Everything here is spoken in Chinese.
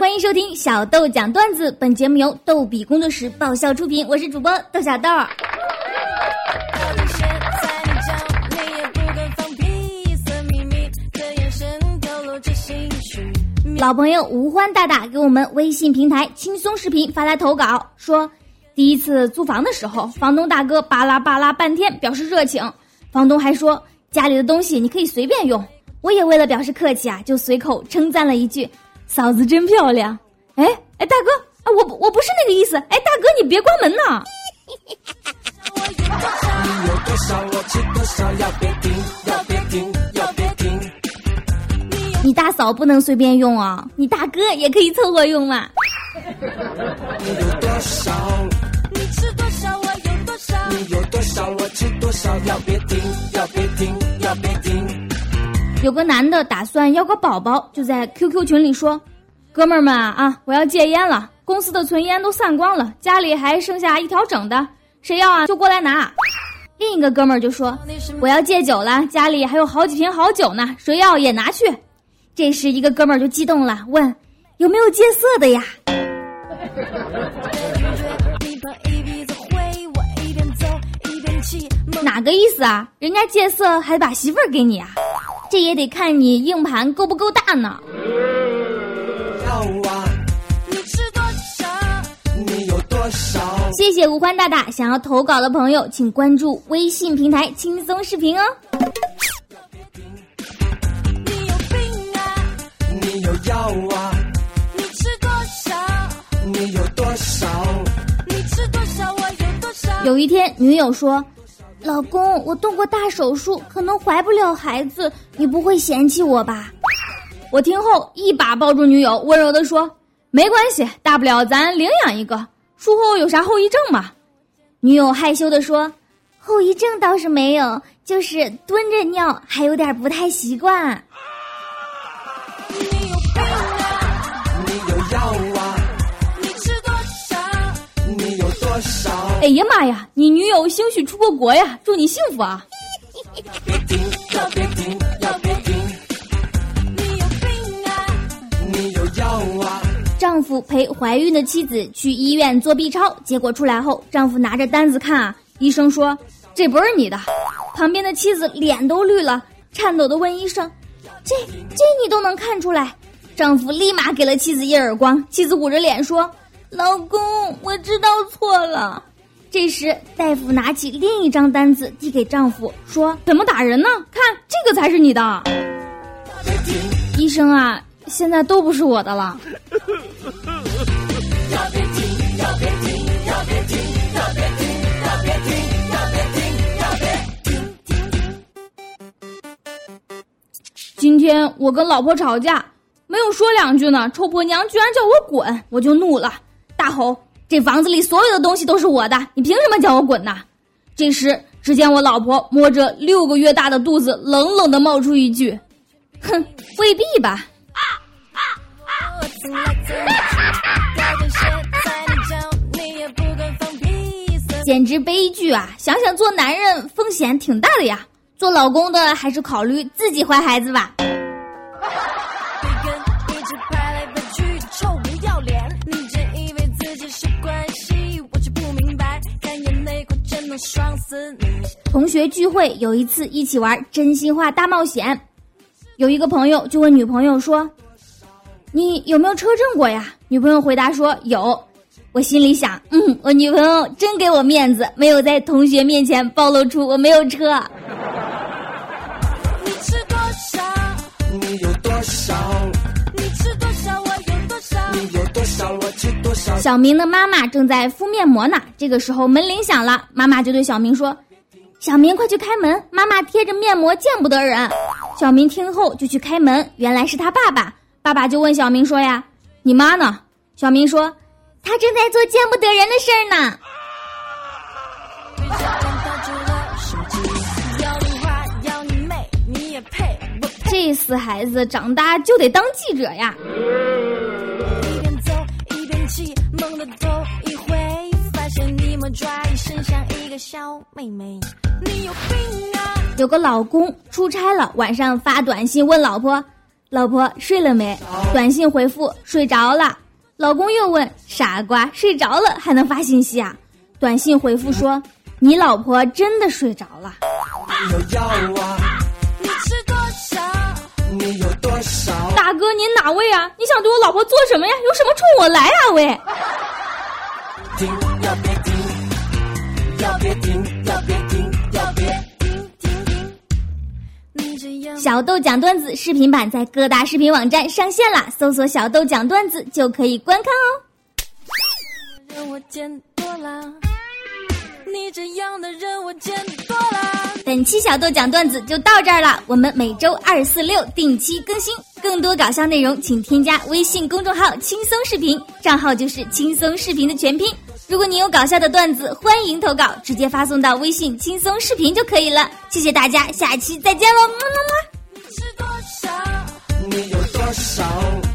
欢迎收听小豆讲段子，本节目由逗比工作室爆笑出品，我是主播豆小豆。老朋友吴欢大大给我们微信平台轻松视频发来投稿，说第一次租房的时候，房东大哥巴拉巴拉半天表示热情，房东还说家里的东西你可以随便用。我也为了表示客气啊，就随口称赞了一句。嫂子真漂亮，哎哎，大哥，啊我我不是那个意思，哎大哥你别关门呐。你大嫂不能随便用啊，你大哥也可以凑合用嘛。有有个男的打算要个宝宝，就在 QQ 群里说：“哥们儿们啊，我要戒烟了，公司的存烟都散光了，家里还剩下一条整的，谁要啊就过来拿。”另一个哥们儿就说：“我要戒酒了，家里还有好几瓶好酒呢，谁要也拿去。”这时一个哥们儿就激动了，问：“有没有戒色的呀？” 哪个意思啊？人家戒色还把媳妇儿给你啊？这也得看你硬盘够不够大呢。谢谢无欢大大，想要投稿的朋友请关注微信平台轻松视频哦。你有病啊！你有药啊！你吃多少？你有多少？你吃多少？我有多少有一天，女友说。老公，我动过大手术，可能怀不了孩子，你不会嫌弃我吧？我听后一把抱住女友，温柔地说：“没关系，大不了咱领养一个，术后有啥后遗症吗？”女友害羞地说：“后遗症倒是没有，就是蹲着尿还有点不太习惯。”哎呀妈呀！你女友兴许出过国呀，祝你幸福啊！丈夫陪怀孕的妻子去医院做 B 超，结果出来后，丈夫拿着单子看啊，医生说这不是你的。旁边的妻子脸都绿了，颤抖的问医生：“这这你都能看出来？”丈夫立马给了妻子一耳光，妻子捂着脸说：“老公，我知道错了。”这时，大夫拿起另一张单子递给丈夫，说：“怎么打人呢？看这个才是你的。”医生啊，现在都不是我的了。今天我跟老婆吵架，没有说两句呢，臭婆娘居然叫我滚，我就怒了，大吼。这房子里所有的东西都是我的，你凭什么叫我滚呐？这时，只见我老婆摸着六个月大的肚子，冷冷的冒出一句：“哼，未必吧。”简直悲剧啊！想想做男人风险挺大的呀，做老公的还是考虑自己怀孩子吧。同学聚会有一次一起玩真心话大冒险，有一个朋友就问女朋友说：“你有没有车震过呀？”女朋友回答说：“有。”我心里想：“嗯，我女朋友真给我面子，没有在同学面前暴露出我没有车。”你吃多少？你有多少？小明的妈妈正在敷面膜呢，这个时候门铃响了，妈妈就对小明说。小明，快去开门！妈妈贴着面膜，见不得人。小明听后就去开门，原来是他爸爸。爸爸就问小明说：“呀，你妈呢？”小明说：“她正在做见不得人的事儿呢。”这死孩子，长大就得当记者呀！小妹妹，你有病啊！有个老公出差了，晚上发短信问老婆：“老婆睡了没？短信回复睡着了。老公又问傻瓜睡着了还能发信息啊？短信回复说你老婆真的睡着了。大哥您哪位啊？你想对我老婆做什么呀？有什么冲我来啊喂！小豆讲段子视频版在各大视频网站上线啦，搜索“小豆讲段子”就可以观看哦我见多啦你这样的人我见多啦。本期小豆讲段子就到这儿了，我们每周二、四、六定期更新，更多搞笑内容请添加微信公众号“轻松视频”，账号就是“轻松视频”的全拼。如果你有搞笑的段子，欢迎投稿，直接发送到微信“轻松视频”就可以了。谢谢大家，下期再见喽，么么么。你是多少？你有多少？